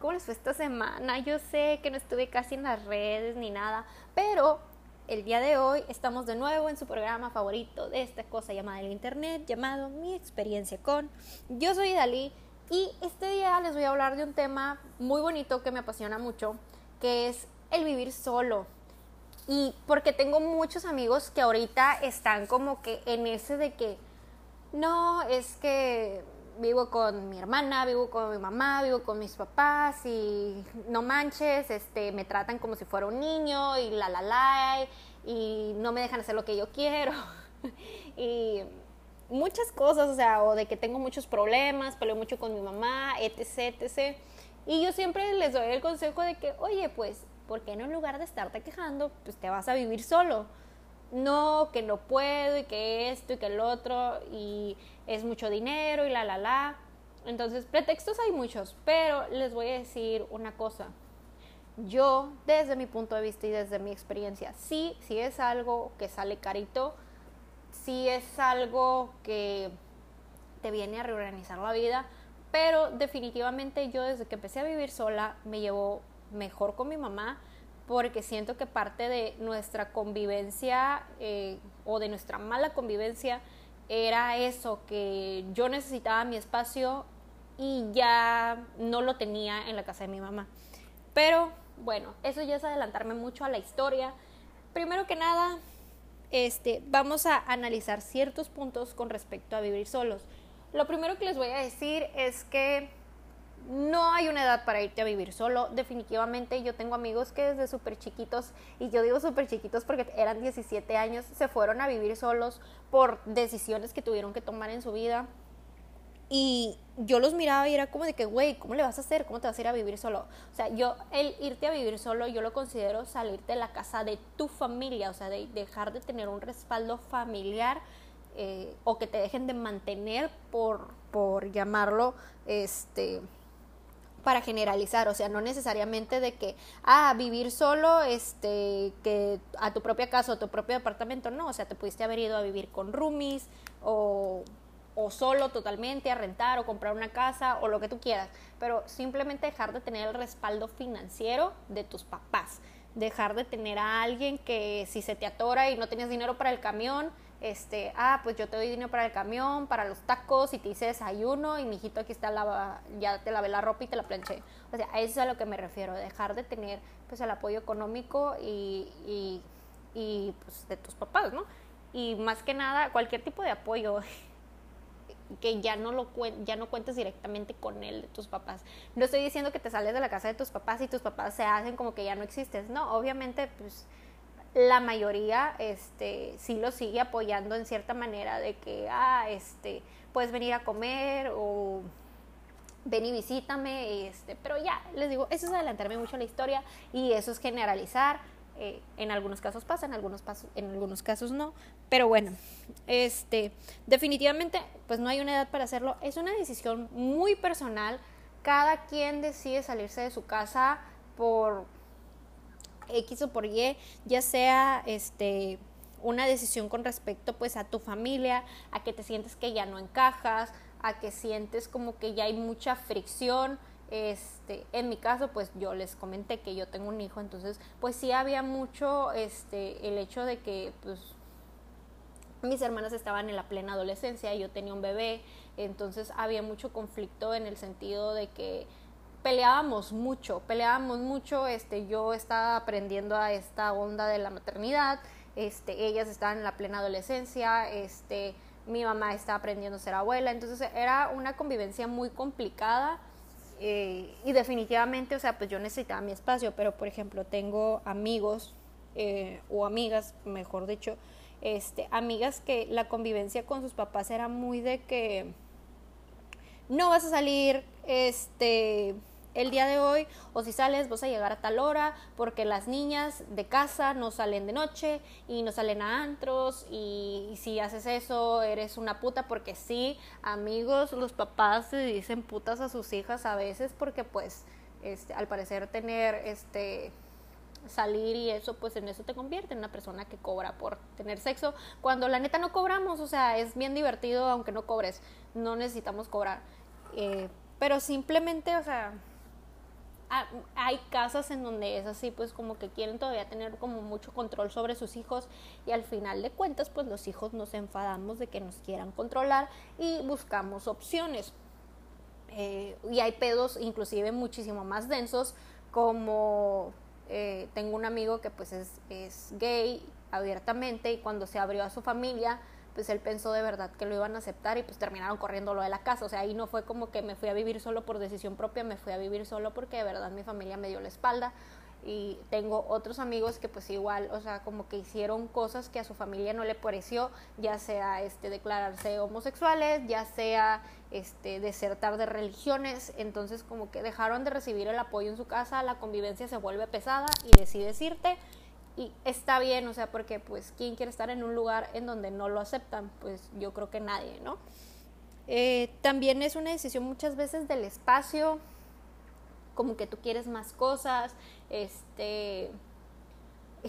¿Cómo les fue esta semana? Yo sé que no estuve casi en las redes ni nada, pero el día de hoy estamos de nuevo en su programa favorito de esta cosa llamada el Internet, llamado Mi experiencia con. Yo soy Dalí y este día les voy a hablar de un tema muy bonito que me apasiona mucho, que es el vivir solo. Y porque tengo muchos amigos que ahorita están como que en ese de que, no, es que vivo con mi hermana, vivo con mi mamá, vivo con mis papás y no manches, este, me tratan como si fuera un niño y la la la y no me dejan hacer lo que yo quiero y muchas cosas, o sea, o de que tengo muchos problemas, peleo mucho con mi mamá, etc, etc. Y yo siempre les doy el consejo de que, oye, pues, ¿por qué no en lugar de estarte quejando, pues te vas a vivir solo? No, que no puedo y que esto y que el otro y es mucho dinero y la, la, la. Entonces, pretextos hay muchos, pero les voy a decir una cosa. Yo, desde mi punto de vista y desde mi experiencia, sí, sí es algo que sale carito, sí es algo que te viene a reorganizar la vida, pero definitivamente yo desde que empecé a vivir sola me llevo mejor con mi mamá, porque siento que parte de nuestra convivencia eh, o de nuestra mala convivencia era eso, que yo necesitaba mi espacio y ya no lo tenía en la casa de mi mamá. Pero bueno, eso ya es adelantarme mucho a la historia. Primero que nada, este, vamos a analizar ciertos puntos con respecto a vivir solos. Lo primero que les voy a decir es que no hay una edad para irte a vivir solo. Definitivamente yo tengo amigos que desde súper chiquitos, y yo digo súper chiquitos porque eran 17 años, se fueron a vivir solos por decisiones que tuvieron que tomar en su vida. Y yo los miraba y era como de que, güey, ¿cómo le vas a hacer? ¿Cómo te vas a ir a vivir solo? O sea, yo, el irte a vivir solo, yo lo considero salirte de la casa de tu familia, o sea, de dejar de tener un respaldo familiar eh, o que te dejen de mantener por, por llamarlo, este, para generalizar, o sea, no necesariamente de que, ah, vivir solo, este, que a tu propia casa o tu propio departamento, no, o sea, te pudiste haber ido a vivir con roomies o, o solo totalmente a rentar o comprar una casa o lo que tú quieras, pero simplemente dejar de tener el respaldo financiero de tus papás, dejar de tener a alguien que si se te atora y no tienes dinero para el camión, este, ah, pues yo te doy dinero para el camión, para los tacos y te hice desayuno y mi hijito aquí está ya te lavé la ropa y te la planché. O sea, a eso es a lo que me refiero, dejar de tener pues el apoyo económico y, y, y pues de tus papás, ¿no? Y más que nada, cualquier tipo de apoyo que ya no lo ya no cuentes directamente con él de tus papás. No estoy diciendo que te sales de la casa de tus papás y tus papás se hacen como que ya no existes. No, obviamente pues la mayoría este, sí lo sigue apoyando en cierta manera de que, ah, este, puedes venir a comer o ven y visítame, este, pero ya, les digo, eso es adelantarme mucho a la historia y eso es generalizar. Eh, en algunos casos pasa, en algunos, en algunos casos no, pero bueno, este, definitivamente, pues no hay una edad para hacerlo, es una decisión muy personal, cada quien decide salirse de su casa por X o por Y, ya sea este una decisión con respecto pues a tu familia, a que te sientes que ya no encajas, a que sientes como que ya hay mucha fricción. Este, en mi caso, pues yo les comenté que yo tengo un hijo, entonces pues sí había mucho este el hecho de que pues mis hermanas estaban en la plena adolescencia, yo tenía un bebé, entonces había mucho conflicto en el sentido de que peleábamos mucho, peleábamos mucho, este, yo estaba aprendiendo a esta onda de la maternidad, este, ellas estaban en la plena adolescencia, este, mi mamá estaba aprendiendo a ser abuela, entonces era una convivencia muy complicada eh, y definitivamente, o sea, pues yo necesitaba mi espacio, pero por ejemplo tengo amigos eh, o amigas, mejor dicho, este, amigas que la convivencia con sus papás era muy de que no vas a salir, este, el día de hoy o si sales vas a llegar a tal hora porque las niñas de casa no salen de noche y no salen a antros y, si haces eso eres una puta porque sí, amigos, los papás se dicen putas a sus hijas a veces porque pues este, al parecer tener este salir y eso, pues en eso te convierte en una persona que cobra por tener sexo, cuando la neta no cobramos, o sea, es bien divertido aunque no cobres, no necesitamos cobrar, eh, pero simplemente, o sea, hay casas en donde es así, pues como que quieren todavía tener como mucho control sobre sus hijos y al final de cuentas pues los hijos nos enfadamos de que nos quieran controlar y buscamos opciones. Eh, y hay pedos inclusive muchísimo más densos como eh, tengo un amigo que pues es, es gay abiertamente y cuando se abrió a su familia pues él pensó de verdad que lo iban a aceptar y pues terminaron corriéndolo de la casa. O sea, ahí no fue como que me fui a vivir solo por decisión propia, me fui a vivir solo porque de verdad mi familia me dio la espalda. Y tengo otros amigos que pues igual, o sea, como que hicieron cosas que a su familia no le pareció, ya sea este declararse homosexuales, ya sea este desertar de religiones, entonces como que dejaron de recibir el apoyo en su casa, la convivencia se vuelve pesada y decides irte y está bien, o sea, porque pues quién quiere estar en un lugar en donde no lo aceptan, pues yo creo que nadie, ¿no? Eh, también es una decisión muchas veces del espacio, como que tú quieres más cosas, este,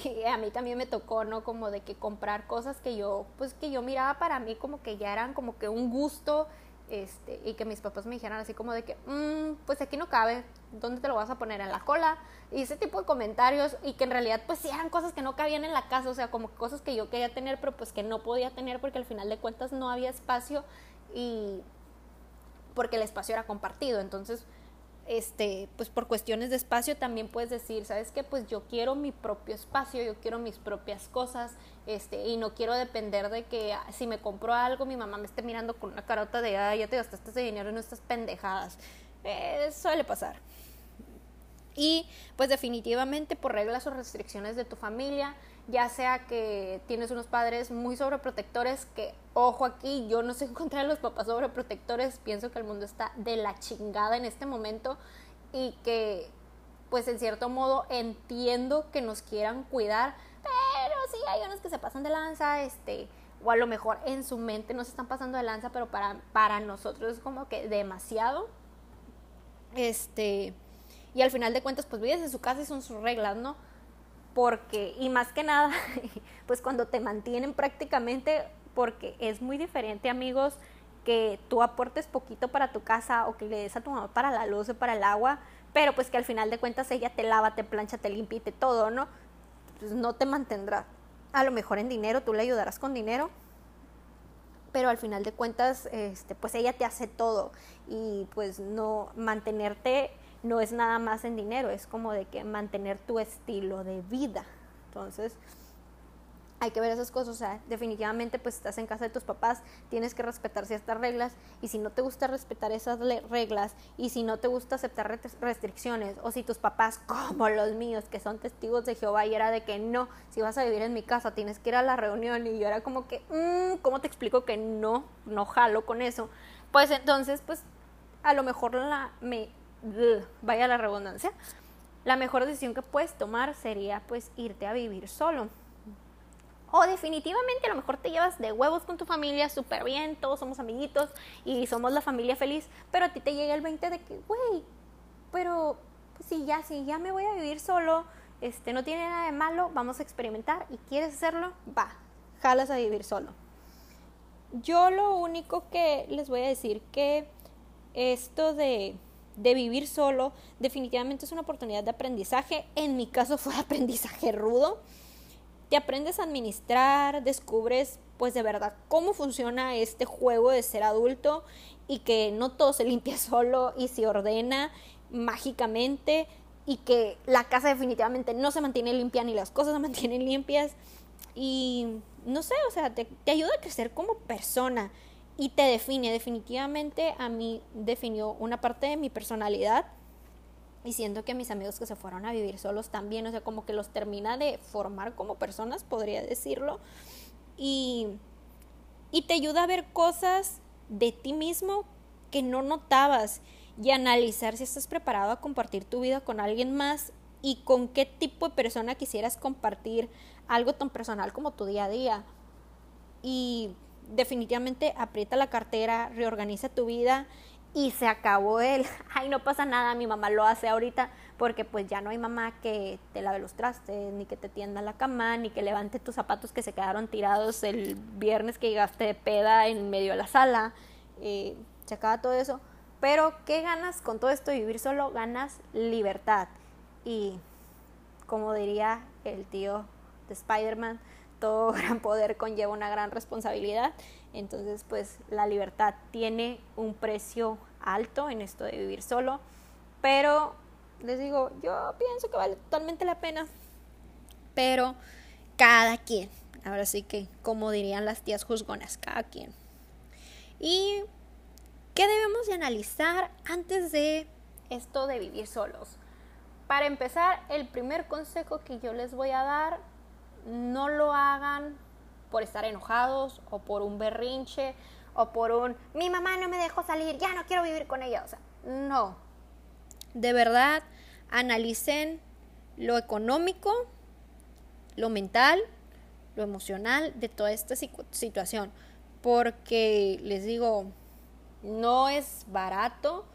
y a mí también me tocó, ¿no? Como de que comprar cosas que yo, pues que yo miraba para mí como que ya eran como que un gusto este, y que mis papás me dijeran así como de que, mm, pues aquí no cabe, ¿dónde te lo vas a poner? ¿En la cola? Y ese tipo de comentarios y que en realidad pues sí eran cosas que no cabían en la casa, o sea, como cosas que yo quería tener pero pues que no podía tener porque al final de cuentas no había espacio y porque el espacio era compartido, entonces este, pues por cuestiones de espacio también puedes decir, ¿sabes qué? Pues yo quiero mi propio espacio, yo quiero mis propias cosas, este, y no quiero depender de que ah, si me compro algo, mi mamá me esté mirando con una carota de, ah, ya te gastaste ese dinero en estas pendejadas. Eh, suele pasar. Y pues definitivamente por reglas o restricciones de tu familia, ya sea que tienes unos padres muy sobreprotectores, que ojo aquí, yo no sé encontrar a los papás sobreprotectores, pienso que el mundo está de la chingada en este momento y que pues en cierto modo entiendo que nos quieran cuidar, pero sí hay unos que se pasan de lanza, este, o a lo mejor en su mente no se están pasando de lanza, pero para, para nosotros es como que demasiado. Este, y al final de cuentas pues vives en su casa y son sus reglas, ¿no? Porque, y más que nada, pues cuando te mantienen prácticamente, porque es muy diferente amigos que tú aportes poquito para tu casa o que le des a tu mamá para la luz o para el agua, pero pues que al final de cuentas ella te lava, te plancha, te limpia y te todo, ¿no? Pues no te mantendrá. A lo mejor en dinero, tú le ayudarás con dinero, pero al final de cuentas, este, pues ella te hace todo y pues no mantenerte no es nada más en dinero, es como de que mantener tu estilo de vida. Entonces, hay que ver esas cosas, o sea, definitivamente pues estás en casa de tus papás, tienes que respetar ciertas reglas y si no te gusta respetar esas reglas y si no te gusta aceptar restricciones o si tus papás como los míos que son testigos de Jehová y era de que no, si vas a vivir en mi casa tienes que ir a la reunión y yo era como que, mmm, ¿cómo te explico que no, no jalo con eso? Pues entonces pues a lo mejor la, me vaya la redundancia, la mejor decisión que puedes tomar sería pues irte a vivir solo. O definitivamente a lo mejor te llevas de huevos con tu familia súper bien, todos somos amiguitos y somos la familia feliz, pero a ti te llega el 20 de que, güey, pero pues, si ya, si ya me voy a vivir solo, este, no tiene nada de malo, vamos a experimentar y quieres hacerlo, va, jalas a vivir solo. Yo lo único que les voy a decir que esto de de vivir solo, definitivamente es una oportunidad de aprendizaje. En mi caso fue aprendizaje rudo. Te aprendes a administrar, descubres pues de verdad cómo funciona este juego de ser adulto y que no todo se limpia solo y se ordena mágicamente y que la casa definitivamente no se mantiene limpia ni las cosas se mantienen limpias y no sé, o sea, te, te ayuda a crecer como persona y te define. Definitivamente a mí definió una parte de mi personalidad y siento que mis amigos que se fueron a vivir solos también, o sea, como que los termina de formar como personas, podría decirlo. Y, y te ayuda a ver cosas de ti mismo que no notabas y analizar si estás preparado a compartir tu vida con alguien más y con qué tipo de persona quisieras compartir algo tan personal como tu día a día. Y definitivamente aprieta la cartera, reorganiza tu vida y se acabó el, ay, no pasa nada, mi mamá lo hace ahorita, porque pues ya no hay mamá que te lave los trastes, ni que te tienda la cama, ni que levante tus zapatos que se quedaron tirados el viernes que llegaste de peda en medio de la sala, eh, se acaba todo eso, Pero, ¿qué ganas con todo esto de vivir solo? Ganas libertad. Y, como diría el tío de Spider-Man, todo gran poder conlleva una gran responsabilidad. Entonces, pues la libertad tiene un precio alto en esto de vivir solo. Pero, les digo, yo pienso que vale totalmente la pena. Pero, cada quien. Ahora sí que, como dirían las tías juzgonas, cada quien. ¿Y qué debemos de analizar antes de esto de vivir solos? Para empezar, el primer consejo que yo les voy a dar, no lo hagan por estar enojados o por un berrinche o por un mi mamá no me dejó salir, ya no quiero vivir con ella. O sea, no. De verdad, analicen lo económico, lo mental, lo emocional de toda esta situación. Porque les digo, no es barato.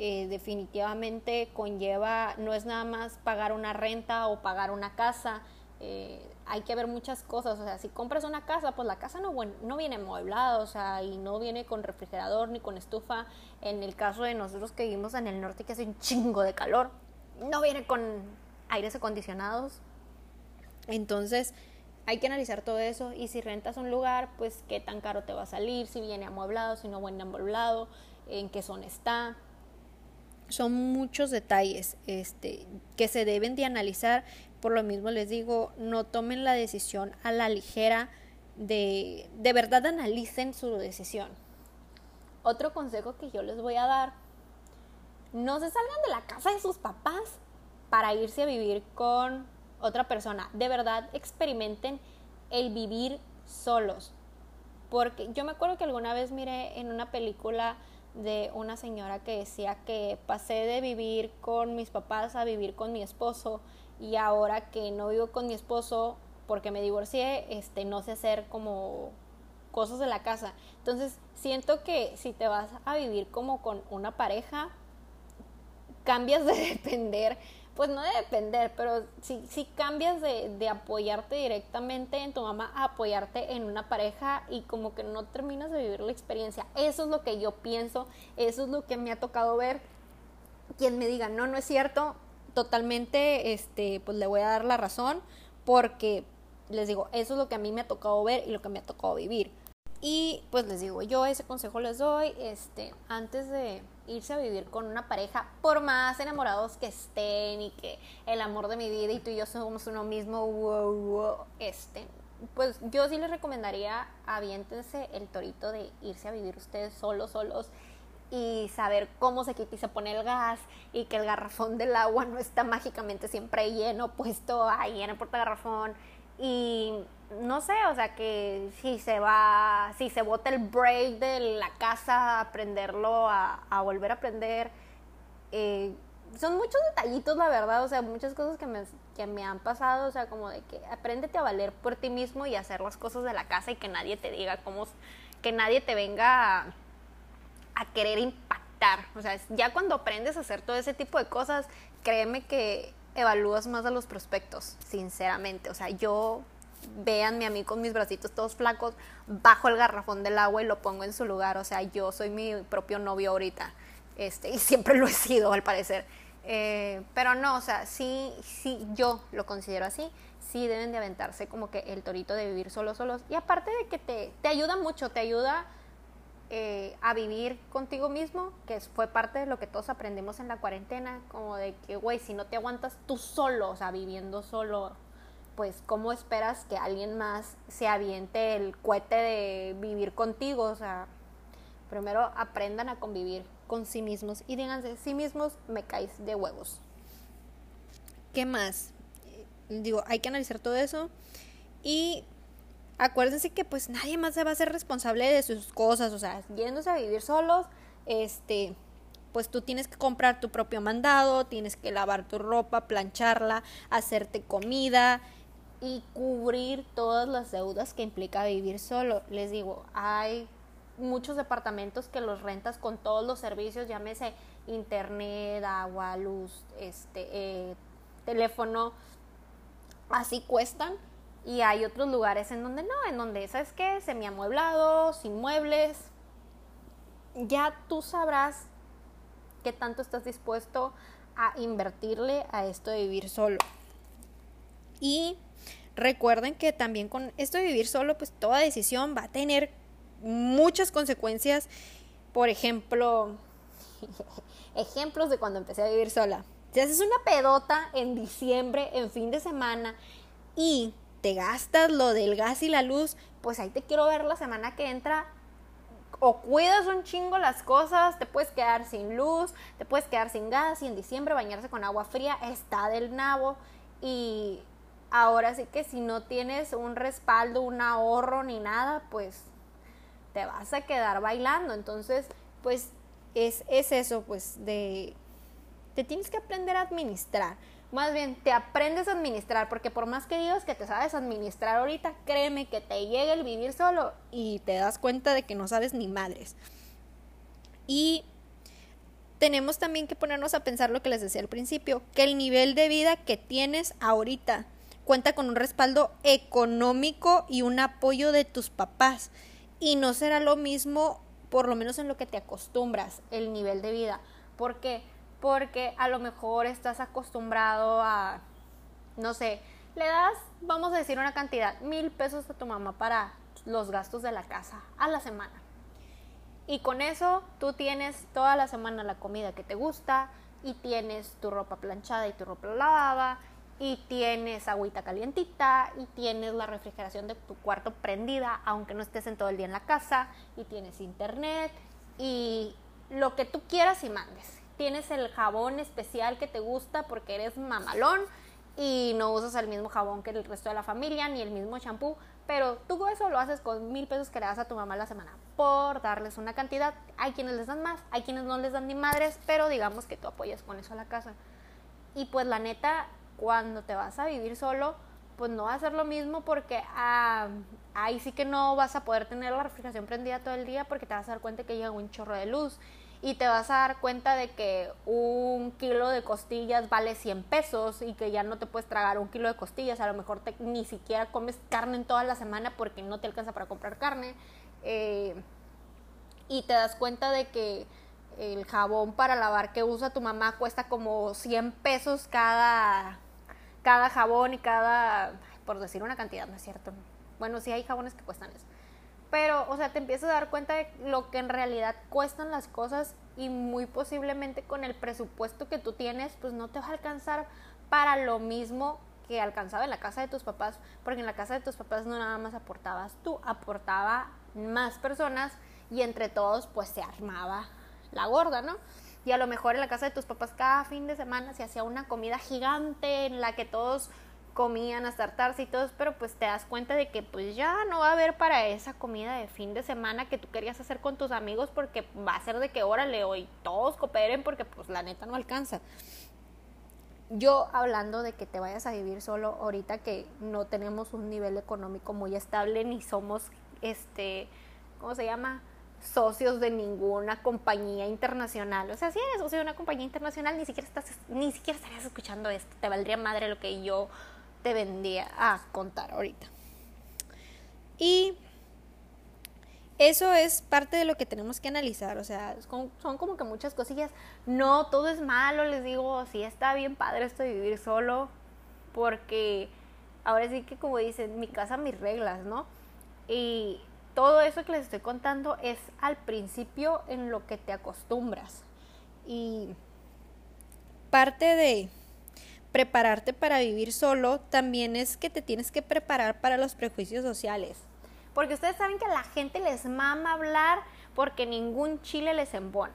Eh, definitivamente conlleva, no es nada más pagar una renta o pagar una casa, eh, hay que ver muchas cosas, o sea, si compras una casa, pues la casa no, no viene amueblada, o sea, y no viene con refrigerador ni con estufa. En el caso de nosotros que vivimos en el norte, que hace un chingo de calor, no viene con aires acondicionados. Entonces, hay que analizar todo eso y si rentas un lugar, pues qué tan caro te va a salir, si viene amueblado, si no viene amueblado, en qué zona está. Son muchos detalles este, que se deben de analizar por lo mismo les digo, no tomen la decisión a la ligera de, de verdad analicen su decisión. Otro consejo que yo les voy a dar, no se salgan de la casa de sus papás para irse a vivir con otra persona. De verdad experimenten el vivir solos. Porque yo me acuerdo que alguna vez miré en una película de una señora que decía que pasé de vivir con mis papás a vivir con mi esposo y ahora que no vivo con mi esposo porque me divorcié, este, no sé hacer como cosas de la casa. Entonces, siento que si te vas a vivir como con una pareja, cambias de depender, pues no de depender, pero si, si cambias de, de apoyarte directamente en tu mamá a apoyarte en una pareja y como que no terminas de vivir la experiencia. Eso es lo que yo pienso, eso es lo que me ha tocado ver. Quien me diga, no, no es cierto, totalmente, este, pues le voy a dar la razón porque les digo, eso es lo que a mí me ha tocado ver y lo que me ha tocado vivir. Y pues les digo, yo ese consejo les doy, este, antes de irse a vivir con una pareja, por más enamorados que estén y que el amor de mi vida y tú y yo somos uno mismo, este, pues yo sí les recomendaría aviéntense el torito de irse a vivir ustedes solos, solos y saber cómo se quita y se pone el gas y que el garrafón del agua no está mágicamente siempre lleno, puesto ahí en el portagarrafón. Y no sé, o sea que si se va, si se bota el break de la casa, aprenderlo a, a volver a aprender, eh, son muchos detallitos la verdad, o sea, muchas cosas que me, que me han pasado, o sea, como de que apréndete a valer por ti mismo y hacer las cosas de la casa y que nadie te diga cómo, que nadie te venga... a querer impactar. O sea, ya cuando aprendes a hacer todo ese tipo de cosas, créeme que evalúas más a los prospectos, sinceramente. O sea, yo, véanme a mí con mis bracitos todos flacos, bajo el garrafón del agua y lo pongo en su lugar. O sea, yo soy mi propio novio ahorita. Este, y siempre lo he sido, al parecer. Eh, pero no, o sea, sí, sí, yo lo considero así. Sí deben de aventarse como que el torito de vivir solos, solos. Y aparte de que te, te ayuda mucho, te ayuda eh, a vivir contigo mismo, que fue parte de lo que todos aprendimos en la cuarentena, como de que, güey, si no te aguantas tú solo, o sea, viviendo solo, pues, ¿cómo esperas que alguien más se aviente el cohete de vivir contigo? O sea, primero aprendan a convivir con sí mismos y díganse, sí mismos me caes de huevos. ¿Qué más? Digo, hay que analizar todo eso y acuérdense que pues nadie más se va a ser responsable de sus cosas, o sea, yéndose a vivir solos, este, pues tú tienes que comprar tu propio mandado, tienes que lavar tu ropa, plancharla, hacerte comida y cubrir todas las deudas que implica vivir solo. Les digo, hay muchos departamentos que los rentas con todos los servicios, llámese internet, agua, luz, este, eh, teléfono, así cuestan y hay otros lugares en donde no, en donde, ¿sabes qué? Semiamueblado, sin muebles. Ya tú sabrás qué tanto estás dispuesto a invertirle a esto de vivir solo. Y recuerden que también con esto de vivir solo, pues toda decisión va a tener muchas consecuencias. Por ejemplo, ejemplos de cuando empecé a vivir sola. Si haces una pedota en diciembre, en fin de semana, y te gastas lo del gas y la luz, pues ahí te quiero ver la semana que entra. O cuidas un chingo las cosas, te puedes quedar sin luz, te puedes quedar sin gas y en diciembre bañarse con agua fría está del nabo. Y ahora sí que si no tienes un respaldo, un ahorro ni nada, pues te vas a quedar bailando. Entonces, pues es, es eso, pues de... Te tienes que aprender a administrar. Más bien, te aprendes a administrar, porque por más que digas que te sabes administrar ahorita, créeme que te llega el vivir solo y te das cuenta de que no sabes ni madres. Y tenemos también que ponernos a pensar lo que les decía al principio, que el nivel de vida que tienes ahorita cuenta con un respaldo económico y un apoyo de tus papás. Y no será lo mismo, por lo menos en lo que te acostumbras, el nivel de vida. porque porque a lo mejor estás acostumbrado a, no sé, le das, vamos a decir una cantidad, mil pesos a tu mamá para los gastos de la casa a la semana. Y con eso tú tienes toda la semana la comida que te gusta y tienes tu ropa planchada y tu ropa lavada y tienes agüita calientita y tienes la refrigeración de tu cuarto prendida aunque no estés en todo el día en la casa y tienes internet y lo que tú quieras y mandes tienes el jabón especial que te gusta porque eres mamalón y no usas el mismo jabón que el resto de la familia ni el mismo champú, pero tú eso lo haces con mil pesos que le das a tu mamá la semana por darles una cantidad. Hay quienes les dan más, hay quienes no les dan ni madres, pero digamos que tú apoyas con eso a la casa. Y pues la neta, cuando te vas a vivir solo, pues no va a ser lo mismo porque ah, ahí sí que no vas a poder tener la refrigeración prendida todo el día porque te vas a dar cuenta que llega un chorro de luz y te vas a dar cuenta de que un kilo de costillas vale 100 pesos y que ya no te puedes tragar un kilo de costillas, a lo mejor ni siquiera comes carne en toda la semana porque no te alcanza para comprar carne. Eh, y te das cuenta de que el jabón para lavar que usa tu mamá cuesta como 100 pesos cada, cada jabón y cada, por decir una cantidad, ¿no es cierto? Bueno, sí hay jabones que cuestan eso pero, o sea, te empiezas a dar cuenta de lo que en realidad cuestan las cosas y muy posiblemente con el presupuesto que tú tienes, pues no te va a alcanzar para lo mismo que alcanzaba en la casa de tus papás, porque en la casa de tus papás no nada más aportabas tú, aportaba más personas y entre todos pues se armaba la gorda, ¿no? Y a lo mejor en la casa de tus papás cada fin de semana se hacía una comida gigante en la que todos comían hasta hartarse y todo, pero pues te das cuenta de que pues ya no va a haber para esa comida de fin de semana que tú querías hacer con tus amigos porque va a ser de que órale hoy todos cooperen porque pues la neta no alcanza. Yo hablando de que te vayas a vivir solo ahorita que no tenemos un nivel económico muy estable ni somos este, ¿cómo se llama? socios de ninguna compañía internacional. O sea, si eres socio de una compañía internacional, ni siquiera estás, ni siquiera estarías escuchando esto. Te valdría madre lo que yo te vendría a contar ahorita. Y eso es parte de lo que tenemos que analizar, o sea, son, como que muchas cosillas. No, todo es malo, les digo, sí está bien padre esto de vivir solo, porque ahora sí que como dicen, mi casa, mis reglas, ¿no? Y todo eso que les estoy contando es al principio en lo que te acostumbras. Y parte de, prepararte para vivir solo también es que te tienes que preparar para los prejuicios sociales. Porque ustedes saben que a la gente les mama hablar porque ningún chile les embona.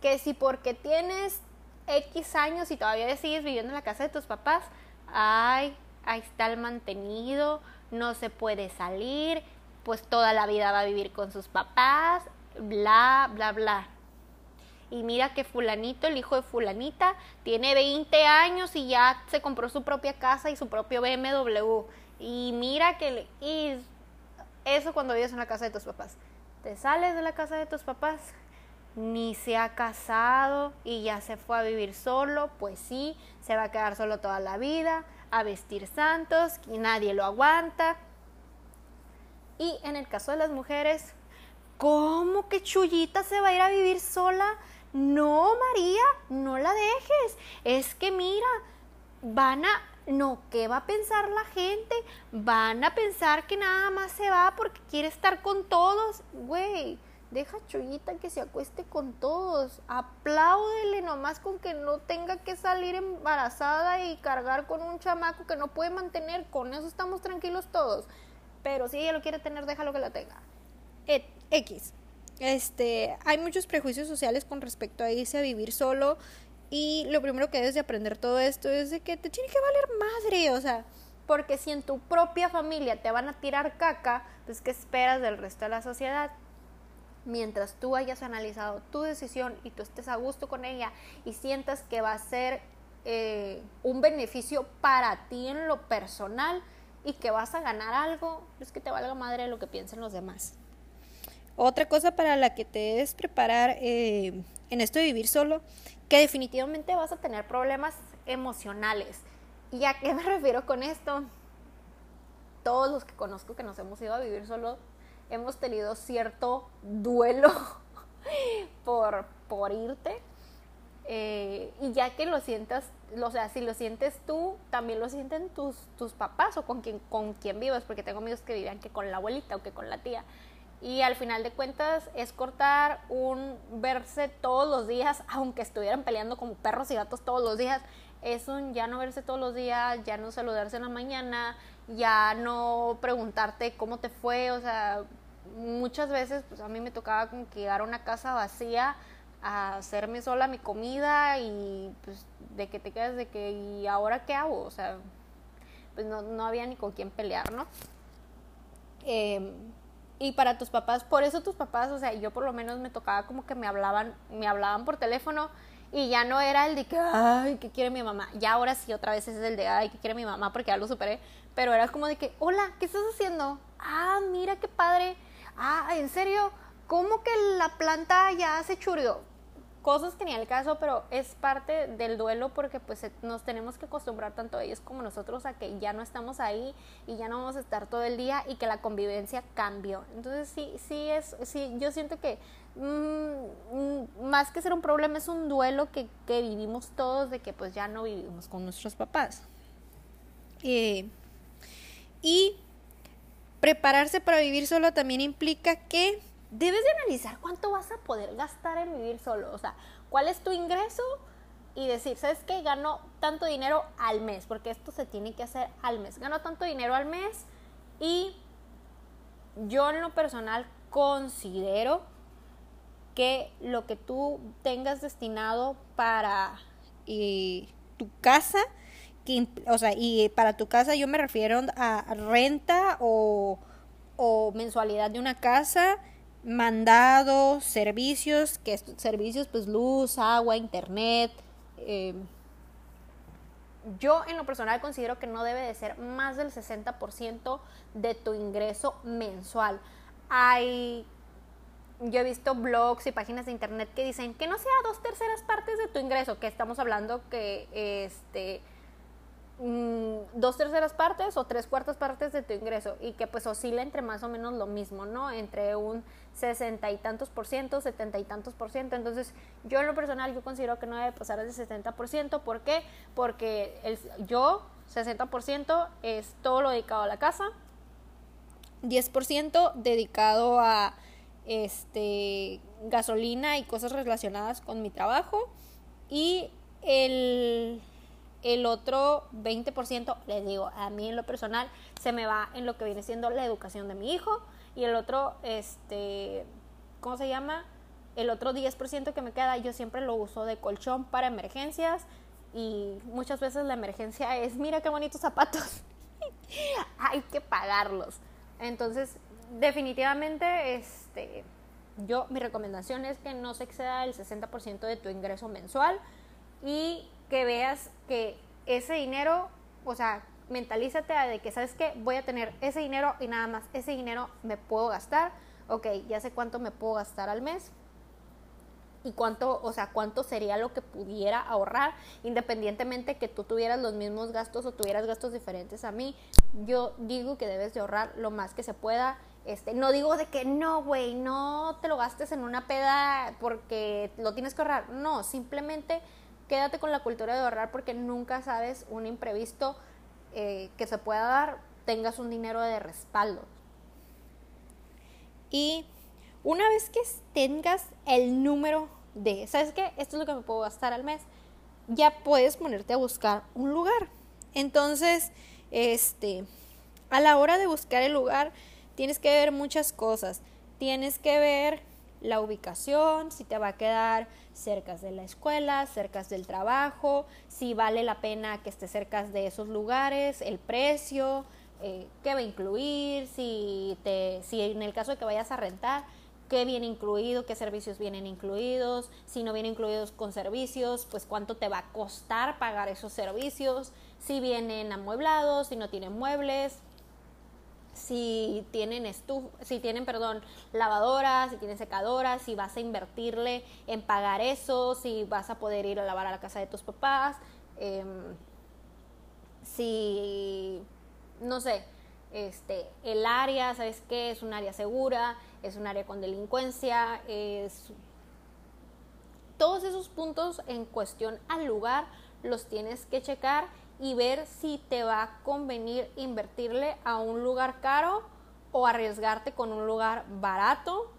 Que si porque tienes X años y todavía sigues viviendo en la casa de tus papás, ay, ahí está el mantenido, no se puede salir, pues toda la vida va a vivir con sus papás, bla, bla, bla y mira que fulanito, el hijo de fulanita, tiene 20 años y ya se compró su propia casa y su propio BMW. Y mira que... y eso cuando vives en la casa de tus papás. Te sales de la casa de tus papás, ni se ha casado y ya se fue a vivir solo, pues sí, se va a quedar solo toda la vida, a vestir santos, y nadie lo aguanta. Y en el caso de las mujeres, ¿cómo que Chullita se va a ir a vivir sola? No, María, no la dejes. Es que mira, van a, no, ¿qué va a pensar la gente? Van a pensar que nada más se va porque quiere estar con todos. Güey, deja Chuyita que se acueste con todos. Apláudele nomás con que no tenga que salir embarazada y cargar con un chamaco que no puede mantener. Con eso estamos tranquilos todos. Pero si ella lo quiere tener, déjalo que lo tenga. X. Este, hay muchos prejuicios sociales con respecto a irse a vivir solo y lo primero que debes de aprender todo esto es de que te tiene que valer madre, o sea, porque si en tu propia familia te van a tirar caca, pues ¿qué esperas del resto de la sociedad? Mientras tú hayas analizado tu decisión y tú estés a gusto con ella y sientas que va a ser eh, un beneficio para ti en lo personal y que vas a ganar algo, es que te valga madre lo que piensen los demás. Otra cosa para la que te debes preparar eh, en esto de vivir solo, que definitivamente vas a tener problemas emocionales. ¿Y a qué me refiero con esto? Todos los que conozco que nos hemos ido a vivir solo hemos tenido cierto duelo por, por irte. Eh, y ya que lo sientas, o sea, si lo sientes tú, también lo sienten tus, tus papás o con quien, con vivas, porque tengo amigos que vivían que con la abuelita o que con la tía. Y al final de cuentas es cortar un verse todos los días, aunque estuvieran peleando como perros y gatos todos los días. Es un ya no verse todos los días, ya no saludarse en la mañana, ya no preguntarte cómo te fue. O sea, muchas veces pues a mí me tocaba como que llegar a una casa vacía a hacerme sola mi comida y pues de que te quedas de que y ahora qué hago o sea pues no, no había ni con quién pelear no eh, y para tus papás, por eso tus papás, o sea, yo por lo menos me tocaba como que me hablaban, me hablaban por teléfono y ya no era el de que, ay, ¿qué quiere mi mamá? Ya ahora sí, otra vez es el de, ay, ¿qué quiere mi mamá? Porque ya lo superé, pero era como de que, hola, ¿qué estás haciendo? Ah, mira qué padre. Ah, ¿en serio? ¿Cómo que la planta ya se churió? Cosas que ni al caso, pero es parte del duelo porque pues nos tenemos que acostumbrar tanto ellos como nosotros a que ya no estamos ahí y ya no vamos a estar todo el día y que la convivencia cambió. Entonces sí, sí es, sí, yo siento que mm, mm, más que ser un problema es un duelo que, que, vivimos todos de que pues ya no vivimos con nuestros papás. Eh, y prepararse para vivir solo también implica que debes de analizar cuánto vas a poder gastar en vivir solo. O sea, cuál es tu ingreso y decir, ¿sabes qué? Gano tanto dinero al mes, porque esto se tiene que hacer al mes. Gano tanto dinero al mes y yo en lo personal considero que lo que tú tengas destinado para tu casa, que, o sea, y para tu casa yo me refiero a renta o mensualidad de una casa, mandados, servicios, que servicios pues luz, agua, internet. Eh, yo en lo personal considero que no debe de ser más del 60% de tu ingreso mensual. Hay, yo he visto blogs y páginas de internet que dicen que no sea dos terceras partes de tu ingreso, que estamos hablando que este Mm, dos terceras partes o tres cuartas partes de tu ingreso y que pues oscila entre más o menos lo mismo, ¿no? Entre un sesenta y tantos por ciento, setenta y tantos por ciento. Entonces, yo en lo personal, yo considero que no debe pasar de 70 por ciento. ¿Por qué? Porque el, yo, 60 por ciento es todo lo dedicado a la casa, 10 por ciento dedicado a este gasolina y cosas relacionadas con mi trabajo y el el otro 20%, les digo, a mí en lo personal se me va en lo que viene siendo la educación de mi hijo y el otro, este, ¿cómo se llama? El otro 10% que me queda yo siempre lo uso de colchón para emergencias y muchas veces la emergencia es, mira qué bonitos zapatos, hay que pagarlos. Entonces, definitivamente, este, yo, mi recomendación es que no se exceda el 60% de tu ingreso mensual y que veas que ese dinero, o sea, mentalízate de que, ¿sabes qué? Voy a tener ese dinero y nada más, ese dinero me puedo gastar, ok, ya sé cuánto me puedo gastar al mes y cuánto, o sea, cuánto sería lo que pudiera ahorrar, independientemente que tú tuvieras los mismos gastos o tuvieras gastos diferentes a mí, yo digo que debes de ahorrar lo más que se pueda. Este, no digo de que no, güey, no te lo gastes en una peda porque lo tienes que ahorrar. No, simplemente quédate con la cultura de ahorrar porque nunca sabes un imprevisto eh, que se pueda dar, tengas un dinero de respaldo. Y una vez que tengas el número de, ¿sabes qué? Esto es lo que me puedo gastar al mes, ya puedes ponerte a buscar un lugar. Entonces, este, a la hora de buscar el lugar, tienes que ver muchas cosas. Tienes que ver la ubicación, si te va a quedar cerca de la escuela, cerca del trabajo, si vale la pena que esté cerca de esos lugares, el precio, eh, qué va a incluir, si, te, si en el caso de que vayas a rentar, qué viene incluido, qué servicios vienen incluidos, si no vienen incluidos con servicios, pues cuánto te va a costar pagar esos servicios, si vienen amueblados, si no tienen muebles, si tienen estufa, si tienen, perdón, lavadoras, si tienen secadoras, si vas a invertirle en pagar eso, si vas a poder ir a lavar a la casa de tus papás, em, si, no sé, este, el área, ¿sabes qué? Es un área segura, es un área con delincuencia, es... Todos esos puntos en cuestión al lugar los tienes que checar y ver si te va a convenir invertirle a un lugar caro o arriesgarte con un lugar barato.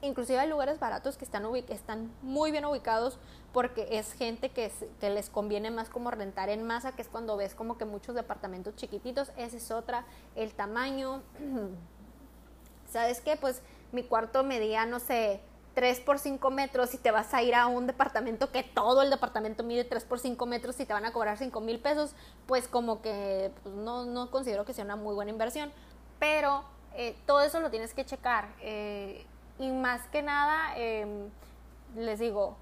Inclusive hay lugares baratos que están, muy bien ubicados porque es gente que, que, les conviene más como rentar en masa, que es cuando ves como que muchos departamentos chiquititos, esa es otra, el tamaño. ¿Sabes qué? Pues mi cuarto medía, no sé, 3 por 5 metros y te vas a ir a un departamento que todo el departamento mide 3 por 5 metros y te van a cobrar 5 mil pesos, pues como que pues no, no, considero que sea una muy buena inversión. Pero eh, todo eso lo tienes que checar. Eh, y más que nada, em, les digo,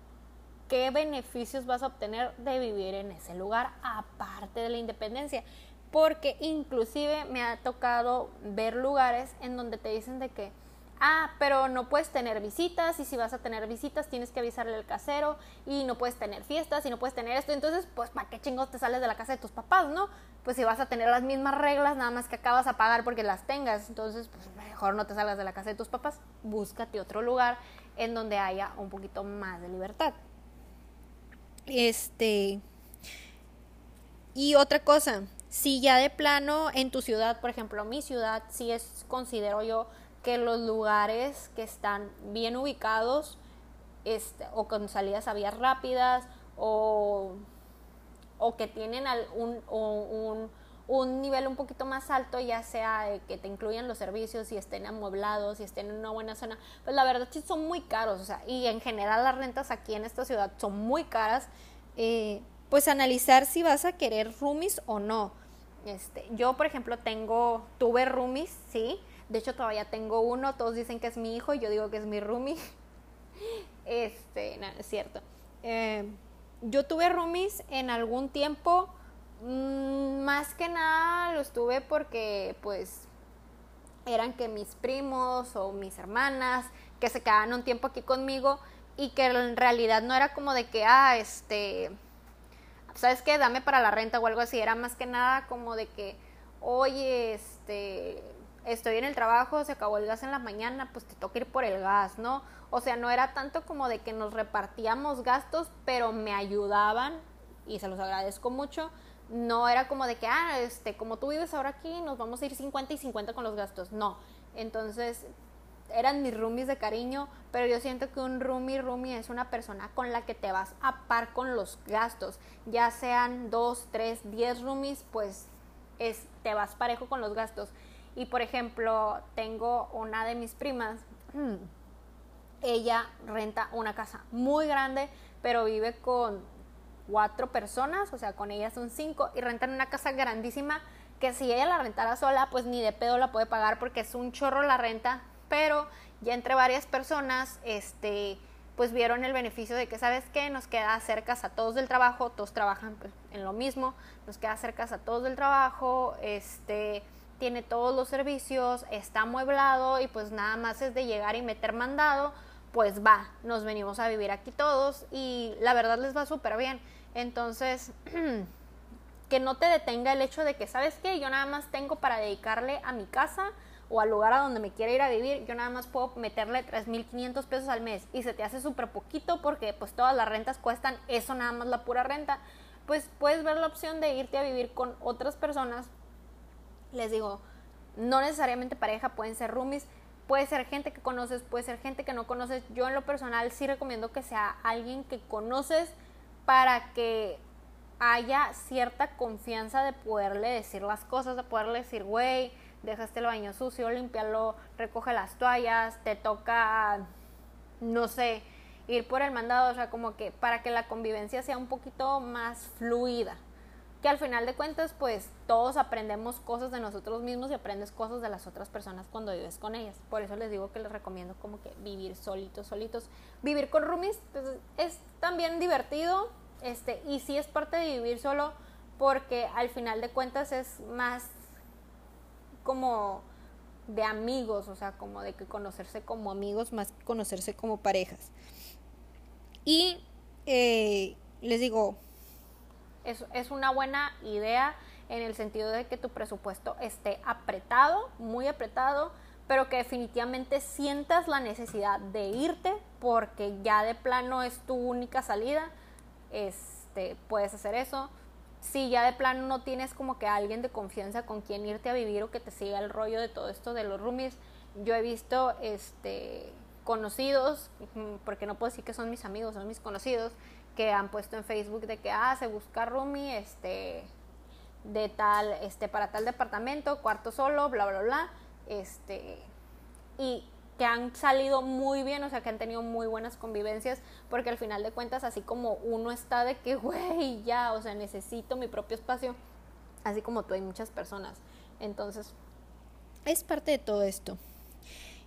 ¿qué beneficios vas a obtener de vivir en ese lugar aparte de la independencia? Porque inclusive me ha tocado ver lugares en donde te dicen de que ah, pero no puedes tener visitas y si vas a tener visitas tienes que avisarle al casero y no puedes tener fiestas y no puedes tener esto. Entonces, pues, ¿para qué chingos te sales de la casa de tus papás, no? Pues si vas a tener las mismas reglas, nada más que acabas a pagar porque las tengas. Entonces, pues mejor no te salgas de la casa de tus papás, búscate otro lugar en donde haya un poquito más de libertad. Este. Y otra cosa, si ya de plano en tu ciudad, por ejemplo, mi ciudad, si es, considero yo, que los lugares que están bien ubicados este, o con salidas a vías rápidas o, o que tienen un, un, un, nivel un poquito más alto, ya sea que te incluyan los servicios y estén amueblados y estén en una buena zona, pues la verdad son muy caros, o sea, y en general las rentas aquí en esta ciudad son muy caras, eh, pues analizar si vas a querer roomies o no. Este, yo, por ejemplo, tengo, tuve roomies, sí, de hecho, todavía tengo uno, todos dicen que es mi hijo y yo digo que es mi roomie. Este, no, es cierto. Eh, yo tuve roomies en algún tiempo, mm, más que nada lo estuve porque pues eran que mis primos o mis hermanas que se quedaban un tiempo aquí conmigo y que en realidad no era como de que, ah, este, ¿sabes qué? Dame para la renta o algo así, era más que nada como de que, oye, este, estoy en el trabajo, se acabó el gas en la mañana, pues te toca ir por el gas, ¿no? O sea, no era tanto como de que nos repartíamos gastos, pero me ayudaban y se los agradezco mucho. No era como de que, ah, este, como tú vives ahora aquí, nos vamos a ir 50 y 50 con los gastos. No. Entonces, eran mis roomies de cariño, pero yo siento que un roomie, roomie es una persona con la que te vas a par con los gastos. Ya sean dos, tres, diez roomies, pues es, te vas parejo con los gastos. Y por ejemplo, tengo una de mis primas, ella renta una casa muy grande, pero vive con cuatro personas, o sea, con ella son cinco, y rentan una casa grandísima que si ella la rentara sola, pues ni de pedo la puede pagar porque es un chorro la renta, pero ya entre varias personas, este, pues vieron el beneficio de que, ¿sabes qué? Nos queda cerca a todos del trabajo, todos trabajan pues, en lo mismo, nos queda cerca a todos del trabajo, este, tiene todos los servicios, está amueblado y pues nada más es de llegar y meter mandado, pues va, nos venimos a vivir aquí todos y la verdad les va súper bien. Entonces, que no te detenga el hecho de que, ¿sabes qué? Yo nada más tengo para dedicarle a mi casa o al lugar a donde me quiera ir a vivir, yo nada más puedo meterle 3.500 pesos al mes y se te hace súper poquito porque pues todas las rentas cuestan eso nada más la pura renta, pues puedes ver la opción de irte a vivir con otras personas. Les digo, no necesariamente pareja, pueden ser roomies, puede ser gente que conoces, puede ser gente que no conoces. Yo en lo personal sí recomiendo que sea alguien que conoces para que haya cierta confianza de poderle decir las cosas, de poderle decir, güey, dejaste el baño sucio, limpiarlo, recoge las toallas, te toca, no sé, ir por el mandado, o sea, como que para que la convivencia sea un poquito más fluida. Que al final de cuentas, pues todos aprendemos cosas de nosotros mismos y aprendes cosas de las otras personas cuando vives con ellas. Por eso les digo que les recomiendo como que vivir solitos, solitos. Vivir con roomies pues, es también divertido, este, y sí es parte de vivir solo porque al final de cuentas es más como de amigos, o sea, como de que conocerse como amigos más que conocerse como parejas. Y eh, les digo, es, es una buena idea en el sentido de que tu presupuesto esté apretado, muy apretado, pero que definitivamente sientas la necesidad de irte porque ya de plano es tu única salida, este, puedes hacer eso. Si ya de plano no tienes como que alguien de confianza con quien irte a vivir o que te siga el rollo de todo esto de los roomies, yo he visto este conocidos, porque no puedo decir que son mis amigos, son mis conocidos, que han puesto en Facebook de que ah, se busca roomie este de tal este para tal departamento, cuarto solo, bla bla bla, este y que han salido muy bien, o sea, que han tenido muy buenas convivencias, porque al final de cuentas, así como uno está de que, güey, ya, o sea, necesito mi propio espacio, así como tú hay muchas personas. Entonces, es parte de todo esto.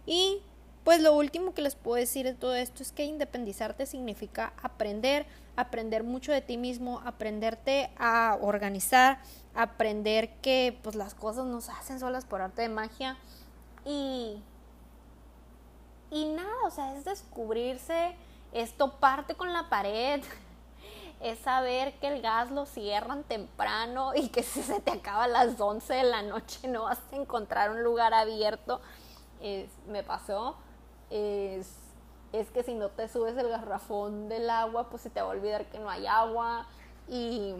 Y pues lo último que les puedo decir de todo esto es que independizarte significa aprender, aprender mucho de ti mismo, aprenderte a organizar, aprender que pues las cosas no se hacen solas por arte de magia y y nada, o sea, es descubrirse, es toparte con la pared, es saber que el gas lo cierran temprano y que si se te acaba a las 11 de la noche no vas a encontrar un lugar abierto. me pasó. Es, es que si no te subes el garrafón del agua, pues se te va a olvidar que no hay agua. Y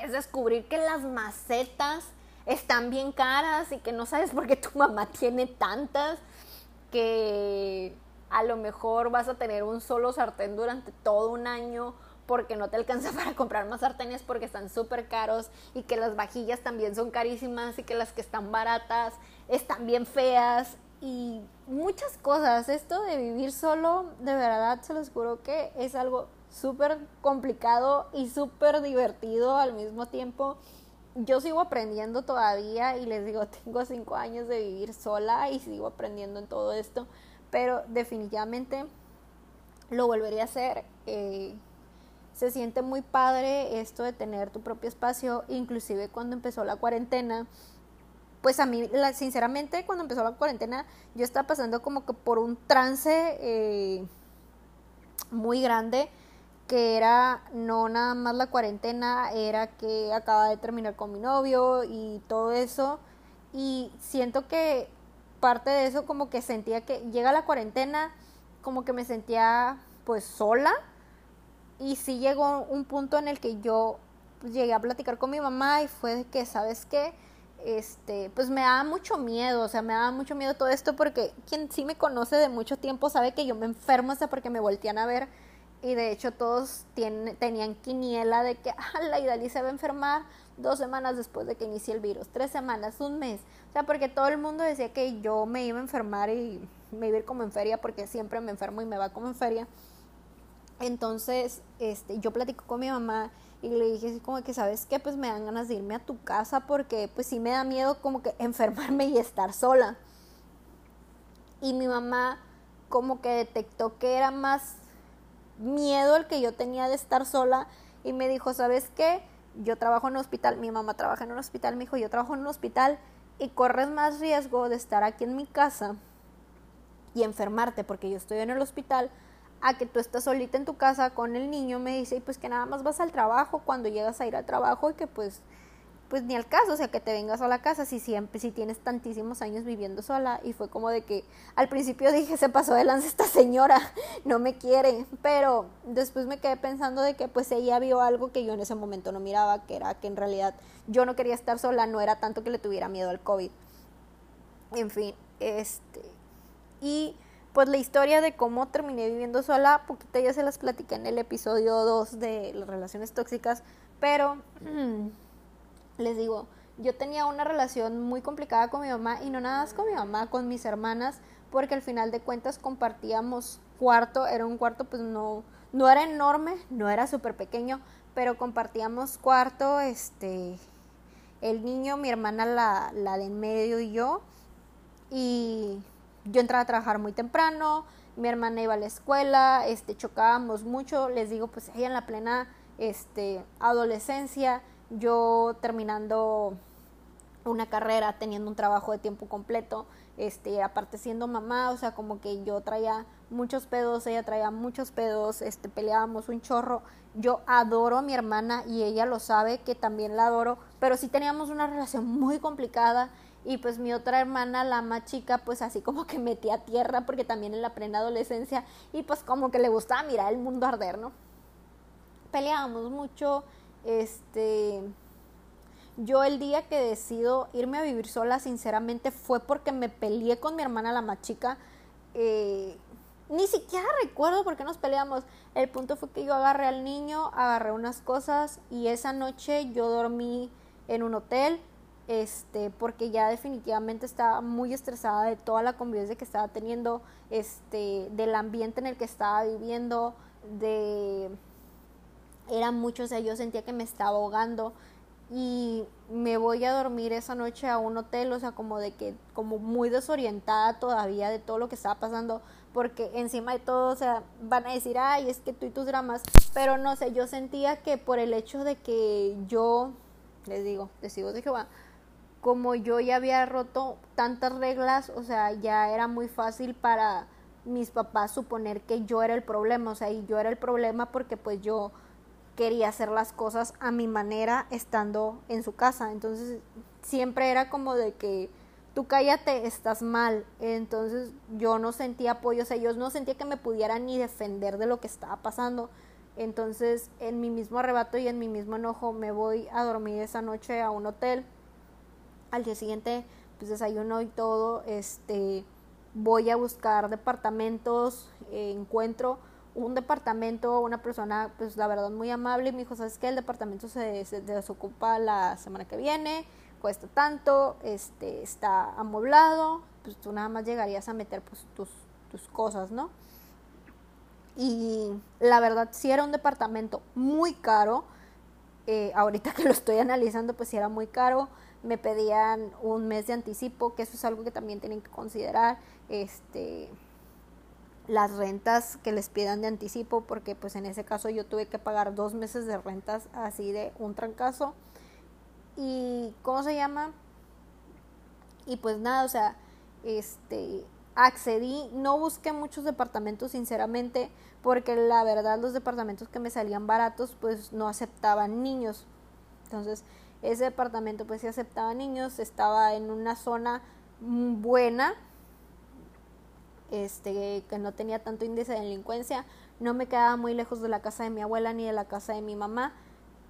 es descubrir que las macetas están bien caras y que no sabes por qué tu mamá tiene tantas que a lo mejor vas a tener un solo sartén durante todo un año porque no te alcanza para comprar más sartenes porque están súper caros y que las vajillas también son carísimas y que las que están baratas están bien feas y muchas cosas. Esto de vivir solo, de verdad se los juro que es algo súper complicado y súper divertido al mismo tiempo yo sigo aprendiendo todavía y les digo, tengo cinco años de vivir sola y sigo aprendiendo en todo esto, pero definitivamente lo volvería a hacer. Eh, se siente muy padre esto de tener tu propio espacio, inclusive cuando empezó la cuarentena. Pues a mí, sinceramente, cuando empezó la cuarentena, yo estaba pasando como que por un trance eh, muy grande que era no nada más la cuarentena, era que acaba de terminar con mi novio y todo eso. Y siento que parte de eso como que sentía que llega la cuarentena, como que me sentía pues sola. Y sí llegó un punto en el que yo llegué a platicar con mi mamá y fue que, ¿sabes qué? Este, pues me daba mucho miedo, o sea, me daba mucho miedo todo esto porque quien sí me conoce de mucho tiempo sabe que yo me enfermo hasta porque me voltean a ver y de hecho todos tenían quiniela de que ah, la Idali se va a enfermar dos semanas después de que inicie el virus, tres semanas, un mes. O sea, porque todo el mundo decía que yo me iba a enfermar y me iba a ir como en feria porque siempre me enfermo y me va como en feria. Entonces, este, yo platico con mi mamá y le dije así como que, ¿sabes qué? Pues me dan ganas de irme a tu casa porque pues sí me da miedo como que enfermarme y estar sola. Y mi mamá como que detectó que era más miedo el que yo tenía de estar sola y me dijo, ¿sabes qué? Yo trabajo en un hospital, mi mamá trabaja en un hospital, me dijo, yo trabajo en un hospital y corres más riesgo de estar aquí en mi casa y enfermarte porque yo estoy en el hospital a que tú estás solita en tu casa con el niño, me dice, y pues que nada más vas al trabajo cuando llegas a ir al trabajo y que pues pues ni al caso, o sea, que te vengas a la casa si siempre, si tienes tantísimos años viviendo sola. Y fue como de que al principio dije, se pasó de lanza esta señora, no me quiere. Pero después me quedé pensando de que pues ella vio algo que yo en ese momento no miraba, que era que en realidad yo no quería estar sola, no era tanto que le tuviera miedo al COVID. En fin, este. Y pues la historia de cómo terminé viviendo sola, poquita ya se las platicé en el episodio 2 de las relaciones tóxicas, pero... les digo, yo tenía una relación muy complicada con mi mamá y no nada más con mi mamá, con mis hermanas, porque al final de cuentas compartíamos cuarto, era un cuarto pues no, no era enorme, no era súper pequeño, pero compartíamos cuarto, este, el niño, mi hermana la, la de en medio y yo, y yo entraba a trabajar muy temprano, mi hermana iba a la escuela, este, chocábamos mucho, les digo, pues ella en la plena, este, adolescencia, yo terminando una carrera, teniendo un trabajo de tiempo completo, este, aparte siendo mamá, o sea, como que yo traía muchos pedos, ella traía muchos pedos, este, peleábamos un chorro. Yo adoro a mi hermana y ella lo sabe que también la adoro, pero sí teníamos una relación muy complicada y pues mi otra hermana, la más chica, pues así como que metía tierra porque también en la plena adolescencia y pues como que le gustaba mirar el mundo arder, ¿no? Peleábamos mucho, este, yo el día que decido irme a vivir sola, sinceramente, fue porque me peleé con mi hermana la más chica. Eh, ni siquiera recuerdo por qué nos peleamos. El punto fue que yo agarré al niño, agarré unas cosas y esa noche yo dormí en un hotel, este, porque ya definitivamente estaba muy estresada de toda la convivencia que estaba teniendo, este, del ambiente en el que estaba viviendo, de eran muchos, o sea, yo sentía que me estaba ahogando y me voy a dormir esa noche a un hotel, o sea, como de que, como muy desorientada todavía de todo lo que estaba pasando, porque encima de todo, o sea, van a decir, ay, es que tú y tus dramas, pero no sé, yo sentía que por el hecho de que yo, les digo, les digo de Jehová, como yo ya había roto tantas reglas, o sea, ya era muy fácil para mis papás suponer que yo era el problema, o sea, y yo era el problema porque pues yo quería hacer las cosas a mi manera estando en su casa. Entonces siempre era como de que tú cállate, estás mal. Entonces yo no sentía apoyo, o sea, yo no sentía que me pudieran ni defender de lo que estaba pasando. Entonces en mi mismo arrebato y en mi mismo enojo me voy a dormir esa noche a un hotel. Al día siguiente pues desayuno y todo, este voy a buscar departamentos, eh, encuentro un departamento, una persona, pues la verdad muy amable, y me dijo, ¿sabes qué? El departamento se, desocupa la semana que viene, cuesta tanto, este, está amoblado, pues tú nada más llegarías a meter pues tus, tus cosas, ¿no? Y la verdad sí era un departamento muy caro, eh, ahorita que lo estoy analizando pues sí era muy caro, me pedían un mes de anticipo, que eso es algo que también tienen que considerar, este las rentas que les pidan de anticipo, porque pues en ese caso yo tuve que pagar dos meses de rentas así de un trancazo. Y, ¿cómo se llama? Y pues nada, o sea, este, accedí, no busqué muchos departamentos sinceramente, porque la verdad los departamentos que me salían baratos pues no aceptaban niños. Entonces, ese departamento pues sí aceptaba niños, estaba en una zona buena, este, que no tenía tanto índice de delincuencia, no me quedaba muy lejos de la casa de mi abuela ni de la casa de mi mamá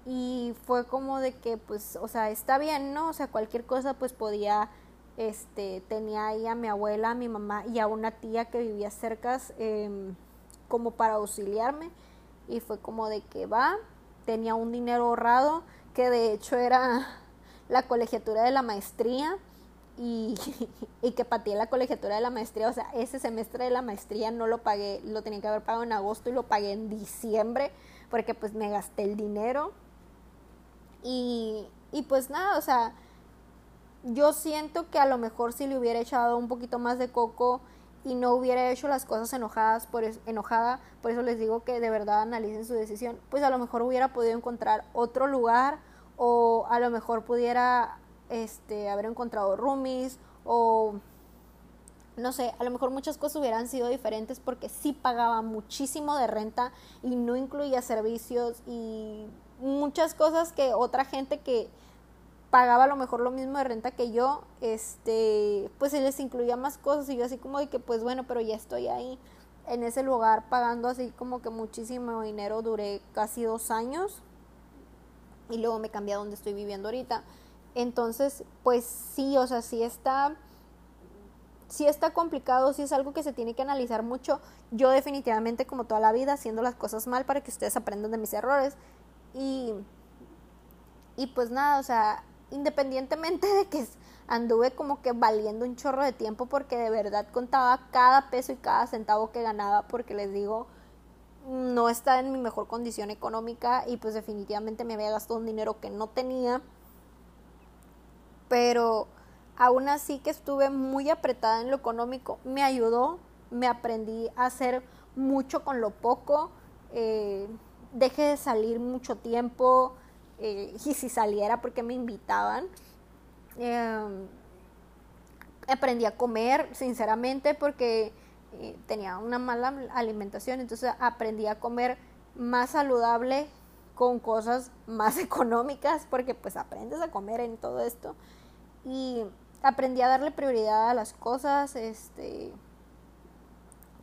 y fue como de que pues, o sea, está bien, ¿no? O sea, cualquier cosa pues podía, este, tenía ahí a mi abuela, a mi mamá y a una tía que vivía cerca em, como para auxiliarme y fue como de que va, tenía un dinero ahorrado que de hecho era la colegiatura de la maestría y, y que pateé la colegiatura de la maestría, o sea, ese semestre de la maestría no lo pagué, lo tenía que haber pagado en agosto y lo pagué en diciembre, porque pues me gasté el dinero. Y, y pues nada, o sea, yo siento que a lo mejor si le hubiera echado un poquito más de coco y no hubiera hecho las cosas enojadas por enojada, por eso les digo que de verdad analicen su decisión, pues a lo mejor hubiera podido encontrar otro lugar o a lo mejor pudiera este, haber encontrado roomies o no sé, a lo mejor muchas cosas hubieran sido diferentes porque sí pagaba muchísimo de renta y no incluía servicios y muchas cosas que otra gente que pagaba a lo mejor lo mismo de renta que yo, este, pues se les incluía más cosas y yo así como de que pues bueno, pero ya estoy ahí en ese lugar pagando así como que muchísimo dinero, duré casi dos años y luego me cambié a donde estoy viviendo ahorita. Entonces, pues sí, o sea, sí está, sí está complicado, sí es algo que se tiene que analizar mucho. Yo definitivamente, como toda la vida, haciendo las cosas mal para que ustedes aprendan de mis errores. Y, y pues nada, o sea, independientemente de que anduve como que valiendo un chorro de tiempo porque de verdad contaba cada peso y cada centavo que ganaba porque les digo, no estaba en mi mejor condición económica y pues definitivamente me había gastado un dinero que no tenía. Pero aún así que estuve muy apretada en lo económico, me ayudó, me aprendí a hacer mucho con lo poco, eh, dejé de salir mucho tiempo eh, y si saliera porque me invitaban. Em, aprendí a comer, sinceramente, porque eh, tenía una mala alimentación, entonces aprendí a comer más saludable con cosas más económicas, porque pues aprendes a comer en todo esto. Y aprendí a darle prioridad a las cosas, este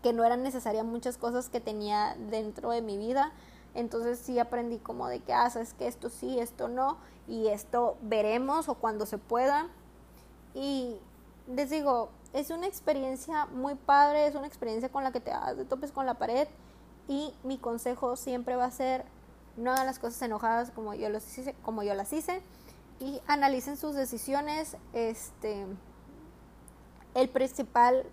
que no eran necesarias muchas cosas que tenía dentro de mi vida. Entonces sí aprendí como de que, ah, sabes que esto sí, esto no, y esto veremos o cuando se pueda. Y les digo, es una experiencia muy padre, es una experiencia con la que te de topes con la pared. Y mi consejo siempre va a ser, no hagan las cosas enojadas como yo, los hice, como yo las hice. Y analicen sus decisiones. Este, el principal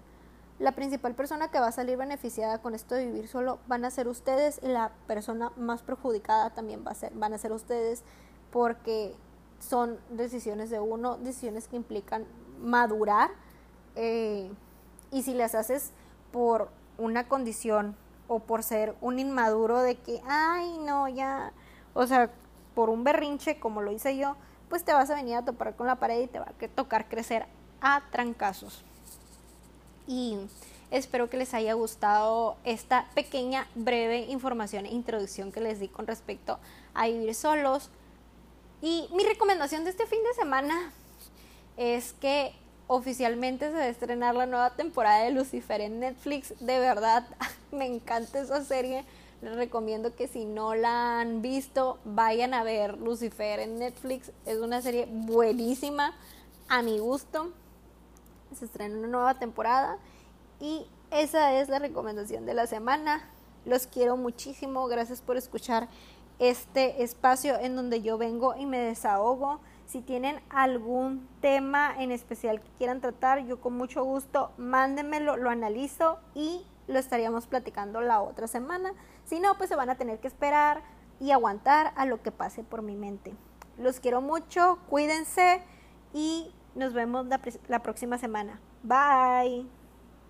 la principal persona que va a salir beneficiada con esto de vivir solo van a ser ustedes y la persona más perjudicada también va a ser, van a ser ustedes porque son decisiones de uno, decisiones que implican madurar eh, y si las haces por una condición o por ser un inmaduro de que, ay, no, ya, o sea, por un berrinche como lo hice yo, pues te vas a venir a topar con la pared y te va a tocar crecer a trancazos y espero que les haya gustado esta pequeña, breve información e introducción que les di con respecto a vivir solos. Y mi recomendación de este fin de semana es que oficialmente se va a estrenar la nueva temporada de Lucifer en Netflix. De verdad, me encanta esa serie. Les recomiendo que si no la han visto, vayan a ver Lucifer en Netflix. Es una serie buenísima, a mi gusto se estrena una nueva temporada y esa es la recomendación de la semana. Los quiero muchísimo, gracias por escuchar este espacio en donde yo vengo y me desahogo. Si tienen algún tema en especial que quieran tratar, yo con mucho gusto mándenmelo, lo analizo y lo estaríamos platicando la otra semana. Si no, pues se van a tener que esperar y aguantar a lo que pase por mi mente. Los quiero mucho, cuídense y nos vemos la, la próxima semana. Bye.